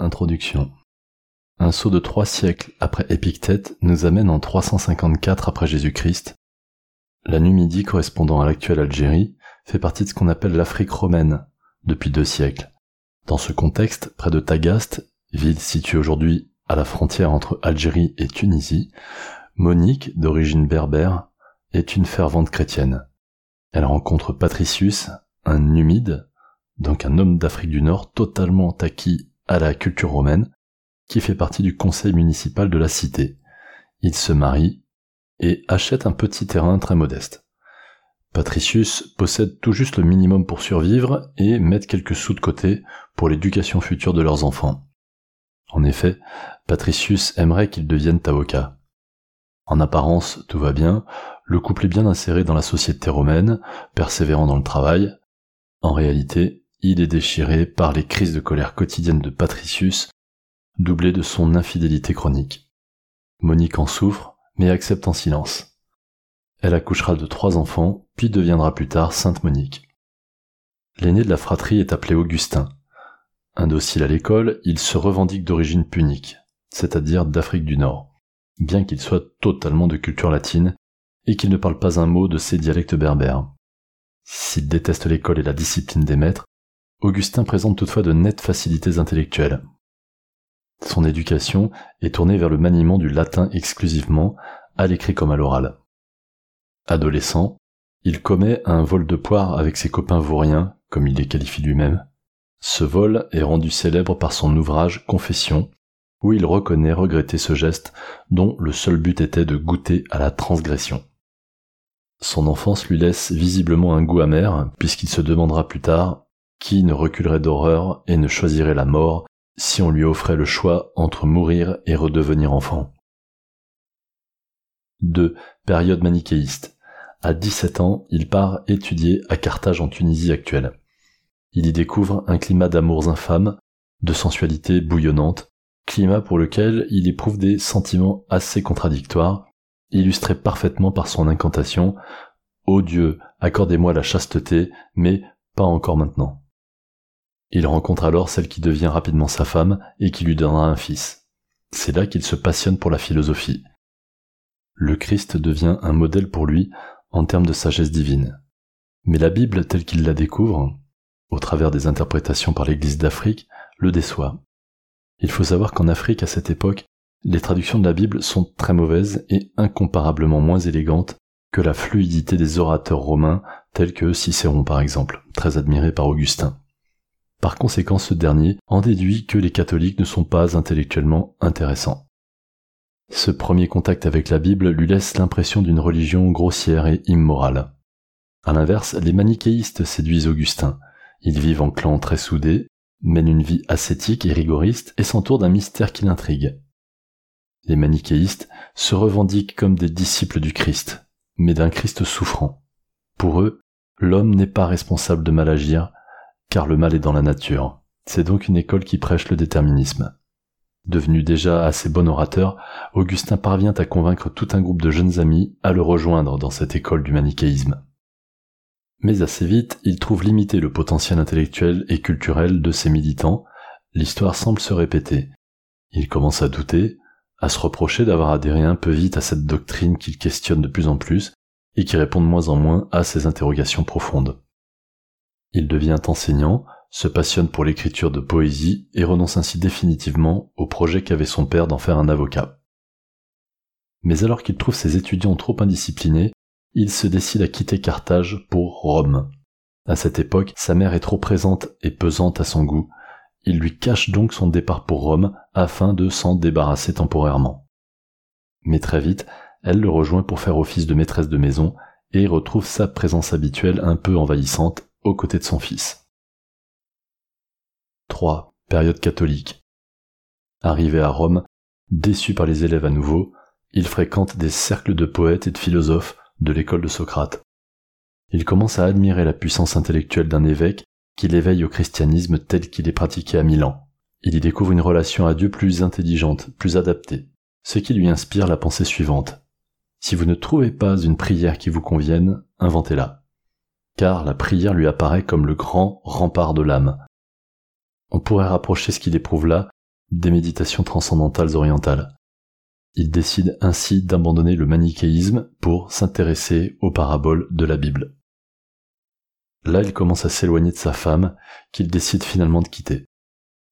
Introduction. Un saut de trois siècles après Épictète nous amène en 354 après Jésus-Christ. La Numidie correspondant à l'actuelle Algérie fait partie de ce qu'on appelle l'Afrique romaine depuis deux siècles. Dans ce contexte, près de Tagaste, ville située aujourd'hui à la frontière entre Algérie et Tunisie, Monique, d'origine berbère, est une fervente chrétienne. Elle rencontre Patricius, un numide, donc un homme d'Afrique du Nord totalement acquis à la culture romaine, qui fait partie du conseil municipal de la cité. Il se marie et achète un petit terrain très modeste. Patricius possède tout juste le minimum pour survivre et met quelques sous de côté pour l'éducation future de leurs enfants. En effet, Patricius aimerait qu'ils deviennent avocats. En apparence, tout va bien, le couple est bien inséré dans la société romaine, persévérant dans le travail. En réalité, il est déchiré par les crises de colère quotidiennes de Patricius, doublées de son infidélité chronique. Monique en souffre, mais accepte en silence. Elle accouchera de trois enfants, puis deviendra plus tard Sainte Monique. L'aîné de la fratrie est appelé Augustin. Indocile à l'école, il se revendique d'origine punique, c'est-à-dire d'Afrique du Nord, bien qu'il soit totalement de culture latine et qu'il ne parle pas un mot de ses dialectes berbères. S'il déteste l'école et la discipline des maîtres, Augustin présente toutefois de nettes facilités intellectuelles. Son éducation est tournée vers le maniement du latin exclusivement, à l'écrit comme à l'oral. Adolescent, il commet un vol de poire avec ses copains vauriens, comme il les qualifie lui-même. Ce vol est rendu célèbre par son ouvrage Confession, où il reconnaît regretter ce geste dont le seul but était de goûter à la transgression. Son enfance lui laisse visiblement un goût amer, puisqu'il se demandera plus tard qui ne reculerait d'horreur et ne choisirait la mort si on lui offrait le choix entre mourir et redevenir enfant? 2. Période manichéiste. À 17 ans, il part étudier à Carthage en Tunisie actuelle. Il y découvre un climat d'amours infâmes, de sensualité bouillonnante, climat pour lequel il éprouve des sentiments assez contradictoires, illustrés parfaitement par son incantation Ô Dieu, accordez-moi la chasteté, mais pas encore maintenant. Il rencontre alors celle qui devient rapidement sa femme et qui lui donnera un fils. C'est là qu'il se passionne pour la philosophie. Le Christ devient un modèle pour lui en termes de sagesse divine. Mais la Bible telle qu'il la découvre, au travers des interprétations par l'Église d'Afrique, le déçoit. Il faut savoir qu'en Afrique, à cette époque, les traductions de la Bible sont très mauvaises et incomparablement moins élégantes que la fluidité des orateurs romains tels que Cicéron par exemple, très admiré par Augustin. Par conséquent, ce dernier en déduit que les catholiques ne sont pas intellectuellement intéressants. Ce premier contact avec la Bible lui laisse l'impression d'une religion grossière et immorale. À l'inverse, les manichéistes séduisent Augustin. Ils vivent en clans très soudés, mènent une vie ascétique et rigoriste et s'entourent d'un mystère qui l'intrigue. Les manichéistes se revendiquent comme des disciples du Christ, mais d'un Christ souffrant. Pour eux, l'homme n'est pas responsable de mal agir, car le mal est dans la nature. C'est donc une école qui prêche le déterminisme. Devenu déjà assez bon orateur, Augustin parvient à convaincre tout un groupe de jeunes amis à le rejoindre dans cette école du manichéisme. Mais assez vite, il trouve limité le potentiel intellectuel et culturel de ses militants, l'histoire semble se répéter. Il commence à douter, à se reprocher d'avoir adhéré un peu vite à cette doctrine qu'il questionne de plus en plus et qui répond de moins en moins à ses interrogations profondes. Il devient enseignant, se passionne pour l'écriture de poésie et renonce ainsi définitivement au projet qu'avait son père d'en faire un avocat. Mais alors qu'il trouve ses étudiants trop indisciplinés, il se décide à quitter Carthage pour Rome. À cette époque, sa mère est trop présente et pesante à son goût. Il lui cache donc son départ pour Rome afin de s'en débarrasser temporairement. Mais très vite, elle le rejoint pour faire office de maîtresse de maison et retrouve sa présence habituelle un peu envahissante aux côtés de son fils. 3. Période catholique. Arrivé à Rome, déçu par les élèves à nouveau, il fréquente des cercles de poètes et de philosophes de l'école de Socrate. Il commence à admirer la puissance intellectuelle d'un évêque qui l'éveille au christianisme tel qu'il est pratiqué à Milan. Il y découvre une relation à Dieu plus intelligente, plus adaptée, ce qui lui inspire la pensée suivante. Si vous ne trouvez pas une prière qui vous convienne, inventez-la car la prière lui apparaît comme le grand rempart de l'âme. On pourrait rapprocher ce qu'il éprouve là des méditations transcendantales orientales. Il décide ainsi d'abandonner le manichéisme pour s'intéresser aux paraboles de la Bible. Là, il commence à s'éloigner de sa femme, qu'il décide finalement de quitter.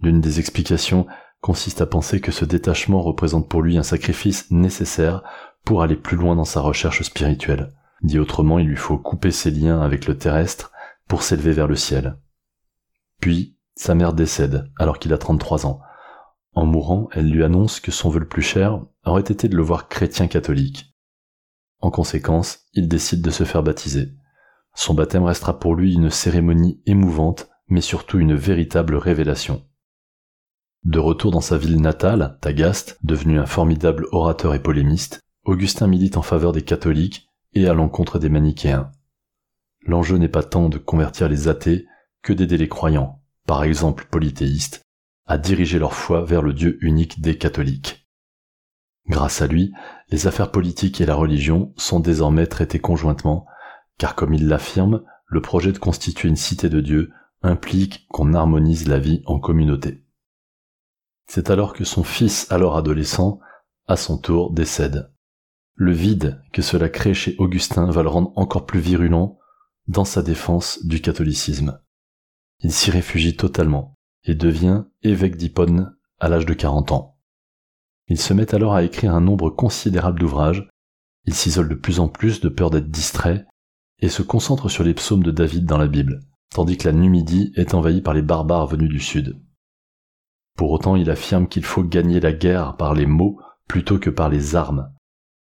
L'une des explications consiste à penser que ce détachement représente pour lui un sacrifice nécessaire pour aller plus loin dans sa recherche spirituelle. Dit autrement, il lui faut couper ses liens avec le terrestre pour s'élever vers le ciel. Puis, sa mère décède alors qu'il a 33 ans. En mourant, elle lui annonce que son vœu le plus cher aurait été de le voir chrétien catholique. En conséquence, il décide de se faire baptiser. Son baptême restera pour lui une cérémonie émouvante, mais surtout une véritable révélation. De retour dans sa ville natale, Tagaste, devenu un formidable orateur et polémiste, Augustin milite en faveur des catholiques et à l'encontre des manichéens. L'enjeu n'est pas tant de convertir les athées que d'aider les croyants, par exemple polythéistes, à diriger leur foi vers le Dieu unique des catholiques. Grâce à lui, les affaires politiques et la religion sont désormais traitées conjointement, car comme il l'affirme, le projet de constituer une cité de Dieu implique qu'on harmonise la vie en communauté. C'est alors que son fils, alors adolescent, à son tour décède. Le vide que cela crée chez Augustin va le rendre encore plus virulent dans sa défense du catholicisme. Il s'y réfugie totalement et devient évêque d'Hippone à l'âge de 40 ans. Il se met alors à écrire un nombre considérable d'ouvrages, il s'isole de plus en plus de peur d'être distrait et se concentre sur les psaumes de David dans la Bible, tandis que la Numidie est envahie par les barbares venus du sud. Pour autant, il affirme qu'il faut gagner la guerre par les mots plutôt que par les armes.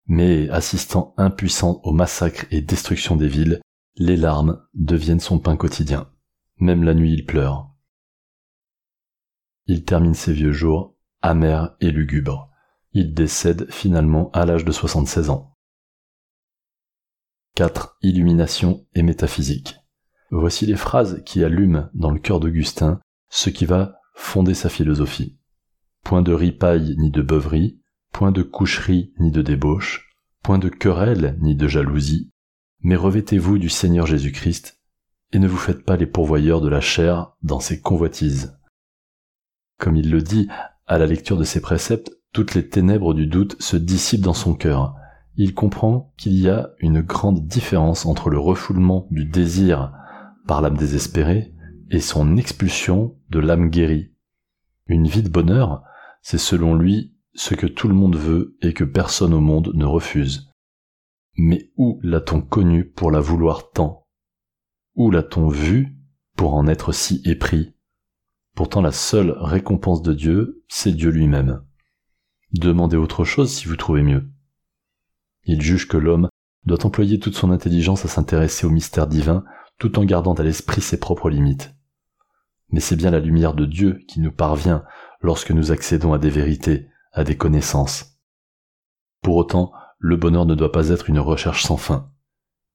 Mais assistant impuissant au massacre et destruction des villes, les larmes deviennent son pain quotidien. Même la nuit, il pleure. Il termine ses vieux jours amer et lugubre. Il décède finalement à l'âge de 76 ans. 4. Illumination et métaphysique. Voici les phrases qui allument dans le cœur d'Augustin ce qui va fonder sa philosophie. Point de ripaille ni de beuverie, de coucherie ni de débauche, point de querelle ni de jalousie, mais revêtez-vous du Seigneur Jésus-Christ, et ne vous faites pas les pourvoyeurs de la chair dans ses convoitises. Comme il le dit, à la lecture de ces préceptes, toutes les ténèbres du doute se dissipent dans son cœur. Il comprend qu'il y a une grande différence entre le refoulement du désir par l'âme désespérée et son expulsion de l'âme guérie. Une vie de bonheur, c'est selon lui ce que tout le monde veut et que personne au monde ne refuse. Mais où l'a-t-on connu pour la vouloir tant? Où l'a-t-on vu pour en être si épris? Pourtant la seule récompense de Dieu, c'est Dieu lui-même. Demandez autre chose si vous trouvez mieux. Il juge que l'homme doit employer toute son intelligence à s'intéresser au mystère divin tout en gardant à l'esprit ses propres limites mais c'est bien la lumière de Dieu qui nous parvient lorsque nous accédons à des vérités, à des connaissances. Pour autant, le bonheur ne doit pas être une recherche sans fin.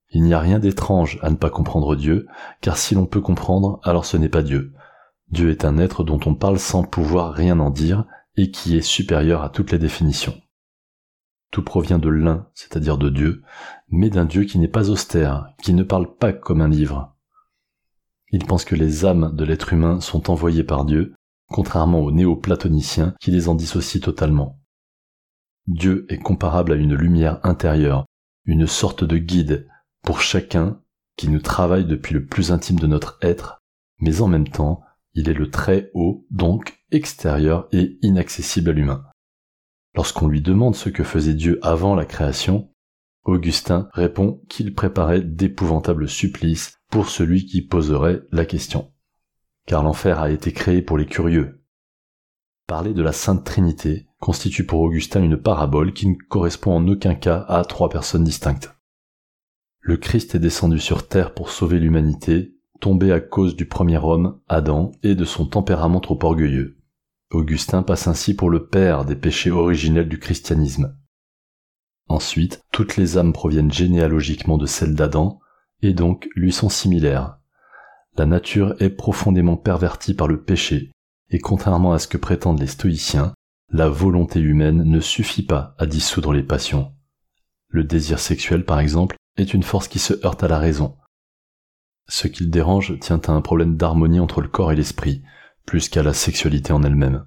Il n'y a rien d'étrange à ne pas comprendre Dieu, car si l'on peut comprendre, alors ce n'est pas Dieu. Dieu est un être dont on parle sans pouvoir rien en dire, et qui est supérieur à toutes les définitions. Tout provient de l'un, c'est-à-dire de Dieu, mais d'un Dieu qui n'est pas austère, qui ne parle pas comme un livre, il pense que les âmes de l'être humain sont envoyées par Dieu, contrairement aux néo-platoniciens qui les en dissocient totalement. Dieu est comparable à une lumière intérieure, une sorte de guide pour chacun qui nous travaille depuis le plus intime de notre être, mais en même temps, il est le très haut, donc extérieur et inaccessible à l'humain. Lorsqu'on lui demande ce que faisait Dieu avant la création, Augustin répond qu'il préparait d'épouvantables supplices pour celui qui poserait la question. Car l'enfer a été créé pour les curieux. Parler de la Sainte Trinité constitue pour Augustin une parabole qui ne correspond en aucun cas à trois personnes distinctes. Le Christ est descendu sur terre pour sauver l'humanité, tombé à cause du premier homme, Adam, et de son tempérament trop orgueilleux. Augustin passe ainsi pour le père des péchés originels du christianisme. Ensuite, toutes les âmes proviennent généalogiquement de celles d'Adam, et donc lui sont similaires. La nature est profondément pervertie par le péché, et contrairement à ce que prétendent les stoïciens, la volonté humaine ne suffit pas à dissoudre les passions. Le désir sexuel, par exemple, est une force qui se heurte à la raison. Ce qu'il dérange tient à un problème d'harmonie entre le corps et l'esprit, plus qu'à la sexualité en elle-même.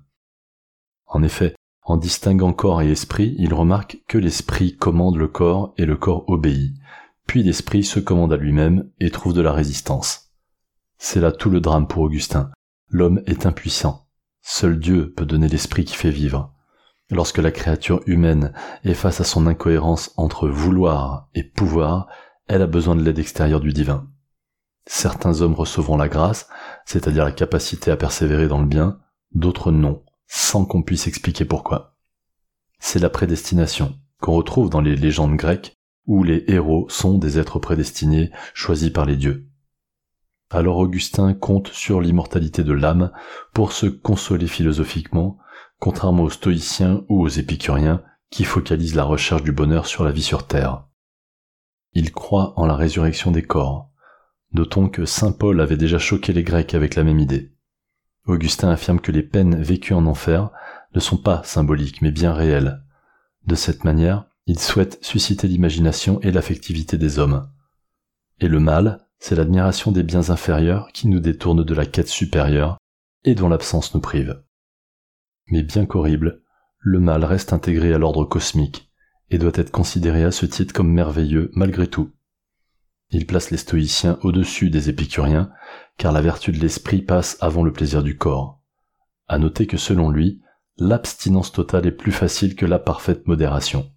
En effet, en distinguant corps et esprit, il remarque que l'esprit commande le corps et le corps obéit, puis l'esprit se commande à lui-même et trouve de la résistance. C'est là tout le drame pour Augustin. L'homme est impuissant. Seul Dieu peut donner l'esprit qui fait vivre. Lorsque la créature humaine est face à son incohérence entre vouloir et pouvoir, elle a besoin de l'aide extérieure du divin. Certains hommes recevront la grâce, c'est-à-dire la capacité à persévérer dans le bien, d'autres non, sans qu'on puisse expliquer pourquoi. C'est la prédestination, qu'on retrouve dans les légendes grecques, où les héros sont des êtres prédestinés, choisis par les dieux. Alors Augustin compte sur l'immortalité de l'âme pour se consoler philosophiquement, contrairement aux stoïciens ou aux épicuriens qui focalisent la recherche du bonheur sur la vie sur terre. Il croit en la résurrection des corps. Notons que saint Paul avait déjà choqué les Grecs avec la même idée. Augustin affirme que les peines vécues en enfer ne sont pas symboliques mais bien réelles. De cette manière, il souhaite susciter l'imagination et l'affectivité des hommes. Et le mal, c'est l'admiration des biens inférieurs qui nous détournent de la quête supérieure et dont l'absence nous prive. Mais bien qu'horrible, le mal reste intégré à l'ordre cosmique et doit être considéré à ce titre comme merveilleux malgré tout. Il place les stoïciens au-dessus des épicuriens, car la vertu de l'esprit passe avant le plaisir du corps. À noter que selon lui, l'abstinence totale est plus facile que la parfaite modération.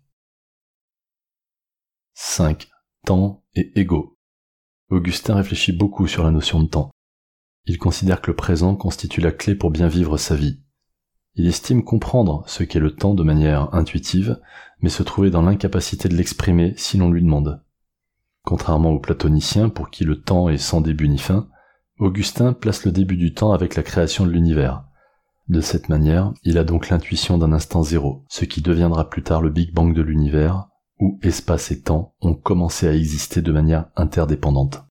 5. Temps et ego. Augustin réfléchit beaucoup sur la notion de temps. Il considère que le présent constitue la clé pour bien vivre sa vie. Il estime comprendre ce qu'est le temps de manière intuitive, mais se trouver dans l'incapacité de l'exprimer si l'on lui demande. Contrairement aux platoniciens pour qui le temps est sans début ni fin, Augustin place le début du temps avec la création de l'univers. De cette manière, il a donc l'intuition d'un instant zéro, ce qui deviendra plus tard le Big Bang de l'univers, où espace et temps ont commencé à exister de manière interdépendante.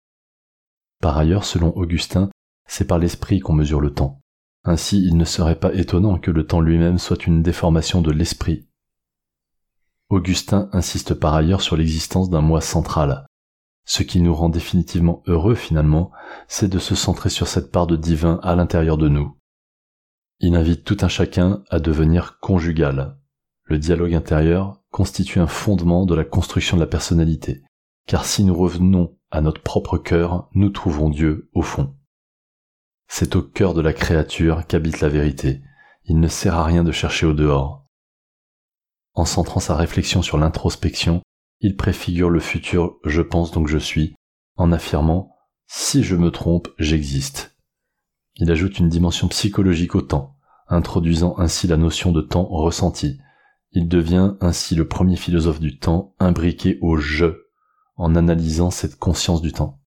Par ailleurs, selon Augustin, c'est par l'esprit qu'on mesure le temps. Ainsi, il ne serait pas étonnant que le temps lui-même soit une déformation de l'esprit. Augustin insiste par ailleurs sur l'existence d'un moi central. Ce qui nous rend définitivement heureux finalement, c'est de se centrer sur cette part de divin à l'intérieur de nous. Il invite tout un chacun à devenir conjugal. Le dialogue intérieur constitue un fondement de la construction de la personnalité, car si nous revenons à notre propre cœur, nous trouvons Dieu au fond. C'est au cœur de la créature qu'habite la vérité. Il ne sert à rien de chercher au dehors. En centrant sa réflexion sur l'introspection, il préfigure le futur je pense donc je suis, en affirmant si je me trompe, j'existe. Il ajoute une dimension psychologique au temps, introduisant ainsi la notion de temps ressenti. Il devient ainsi le premier philosophe du temps imbriqué au je, en analysant cette conscience du temps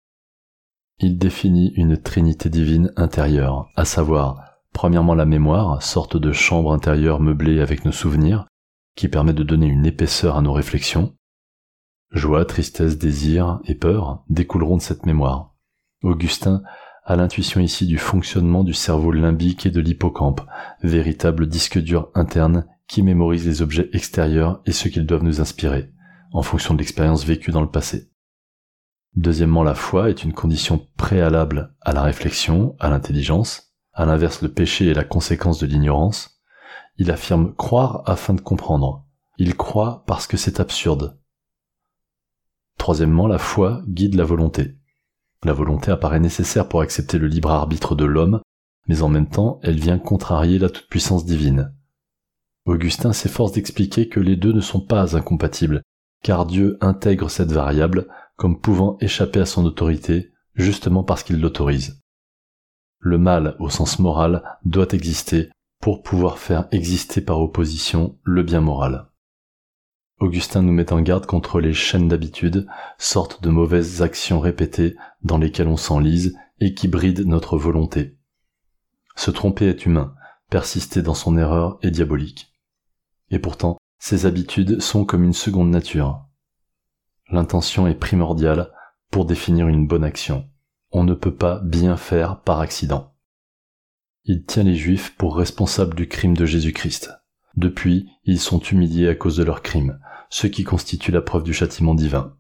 il définit une trinité divine intérieure, à savoir, premièrement la mémoire, sorte de chambre intérieure meublée avec nos souvenirs, qui permet de donner une épaisseur à nos réflexions. Joie, tristesse, désir et peur découleront de cette mémoire. Augustin a l'intuition ici du fonctionnement du cerveau limbique et de l'hippocampe, véritable disque dur interne qui mémorise les objets extérieurs et ce qu'ils doivent nous inspirer, en fonction de l'expérience vécue dans le passé. Deuxièmement, la foi est une condition préalable à la réflexion, à l'intelligence. À l'inverse, le péché est la conséquence de l'ignorance. Il affirme croire afin de comprendre. Il croit parce que c'est absurde. Troisièmement, la foi guide la volonté. La volonté apparaît nécessaire pour accepter le libre arbitre de l'homme, mais en même temps, elle vient contrarier la toute-puissance divine. Augustin s'efforce d'expliquer que les deux ne sont pas incompatibles, car Dieu intègre cette variable comme pouvant échapper à son autorité, justement parce qu'il l'autorise. Le mal, au sens moral, doit exister pour pouvoir faire exister par opposition le bien moral. Augustin nous met en garde contre les chaînes d'habitude, sortes de mauvaises actions répétées dans lesquelles on s'enlise et qui brident notre volonté. Se tromper est humain, persister dans son erreur est diabolique. Et pourtant, ces habitudes sont comme une seconde nature. L'intention est primordiale pour définir une bonne action. On ne peut pas bien faire par accident. Il tient les Juifs pour responsables du crime de Jésus-Christ. Depuis, ils sont humiliés à cause de leur crime, ce qui constitue la preuve du châtiment divin.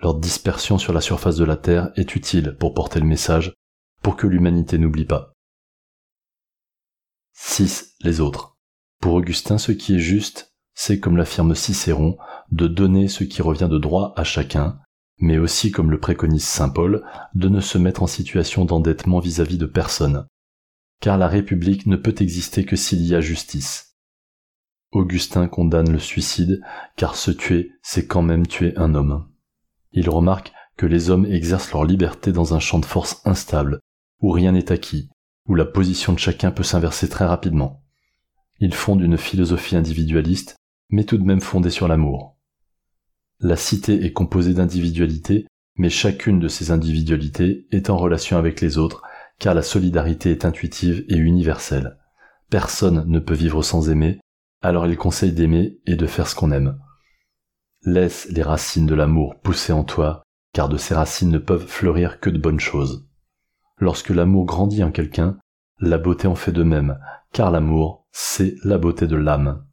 Leur dispersion sur la surface de la terre est utile pour porter le message, pour que l'humanité n'oublie pas. 6. Les autres. Pour Augustin, ce qui est juste, c'est, comme l'affirme Cicéron, de donner ce qui revient de droit à chacun, mais aussi, comme le préconise Saint Paul, de ne se mettre en situation d'endettement vis-à-vis de personne, car la République ne peut exister que s'il y a justice. Augustin condamne le suicide, car se tuer, c'est quand même tuer un homme. Il remarque que les hommes exercent leur liberté dans un champ de force instable, où rien n'est acquis, où la position de chacun peut s'inverser très rapidement. Il fonde une philosophie individualiste, mais tout de même fondée sur l'amour. La cité est composée d'individualités, mais chacune de ces individualités est en relation avec les autres, car la solidarité est intuitive et universelle. Personne ne peut vivre sans aimer, alors il conseille d'aimer et de faire ce qu'on aime. Laisse les racines de l'amour pousser en toi, car de ces racines ne peuvent fleurir que de bonnes choses. Lorsque l'amour grandit en quelqu'un, la beauté en fait de même, car l'amour, c'est la beauté de l'âme.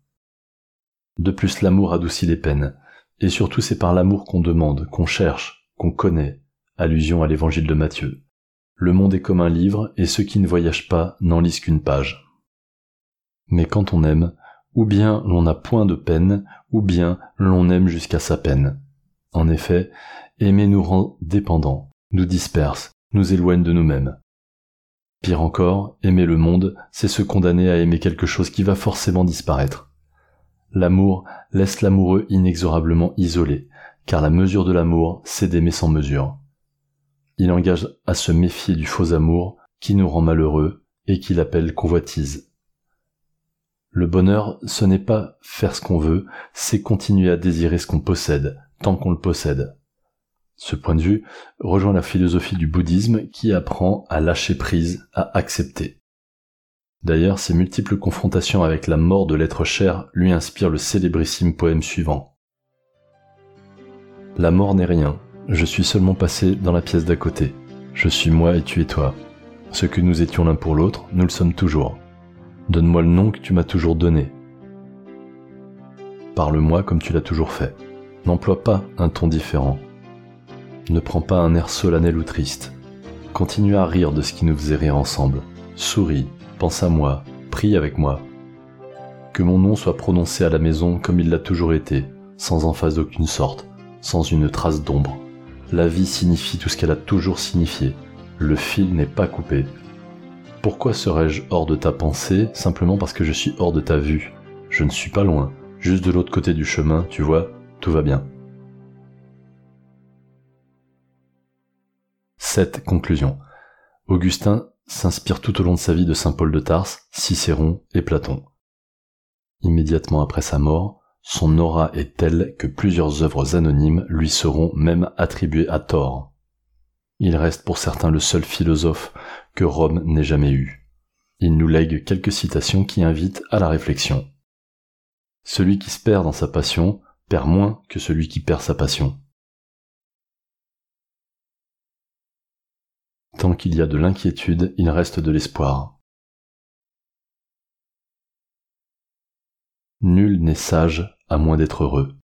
De plus, l'amour adoucit les peines, et surtout c'est par l'amour qu'on demande, qu'on cherche, qu'on connaît, allusion à l'évangile de Matthieu. Le monde est comme un livre, et ceux qui ne voyagent pas n'en lisent qu'une page. Mais quand on aime, ou bien l'on n'a point de peine, ou bien l'on aime jusqu'à sa peine. En effet, aimer nous rend dépendants, nous disperse, nous éloigne de nous-mêmes. Pire encore, aimer le monde, c'est se condamner à aimer quelque chose qui va forcément disparaître. L'amour laisse l'amoureux inexorablement isolé, car la mesure de l'amour, c'est d'aimer sans mesure. Il engage à se méfier du faux amour qui nous rend malheureux et qu'il appelle convoitise. Le bonheur, ce n'est pas faire ce qu'on veut, c'est continuer à désirer ce qu'on possède, tant qu'on le possède. Ce point de vue rejoint la philosophie du bouddhisme qui apprend à lâcher prise, à accepter. D'ailleurs, ses multiples confrontations avec la mort de l'être cher lui inspirent le célébrissime poème suivant. La mort n'est rien, je suis seulement passé dans la pièce d'à côté. Je suis moi et tu es toi. Ce que nous étions l'un pour l'autre, nous le sommes toujours. Donne-moi le nom que tu m'as toujours donné. Parle-moi comme tu l'as toujours fait. N'emploie pas un ton différent. Ne prends pas un air solennel ou triste. Continue à rire de ce qui nous faisait rire ensemble. Souris, pense à moi, prie avec moi. Que mon nom soit prononcé à la maison comme il l'a toujours été, sans emphase d'aucune sorte, sans une trace d'ombre. La vie signifie tout ce qu'elle a toujours signifié. Le fil n'est pas coupé. Pourquoi serais-je hors de ta pensée simplement parce que je suis hors de ta vue? Je ne suis pas loin, juste de l'autre côté du chemin, tu vois, tout va bien. Cette conclusion. Augustin s'inspire tout au long de sa vie de saint Paul de Tarse, Cicéron et Platon. Immédiatement après sa mort, son aura est telle que plusieurs œuvres anonymes lui seront même attribuées à tort. Il reste pour certains le seul philosophe que Rome n'ait jamais eu. Il nous lègue quelques citations qui invitent à la réflexion. Celui qui se perd dans sa passion perd moins que celui qui perd sa passion. Tant qu'il y a de l'inquiétude, il reste de l'espoir. Nul n'est sage à moins d'être heureux.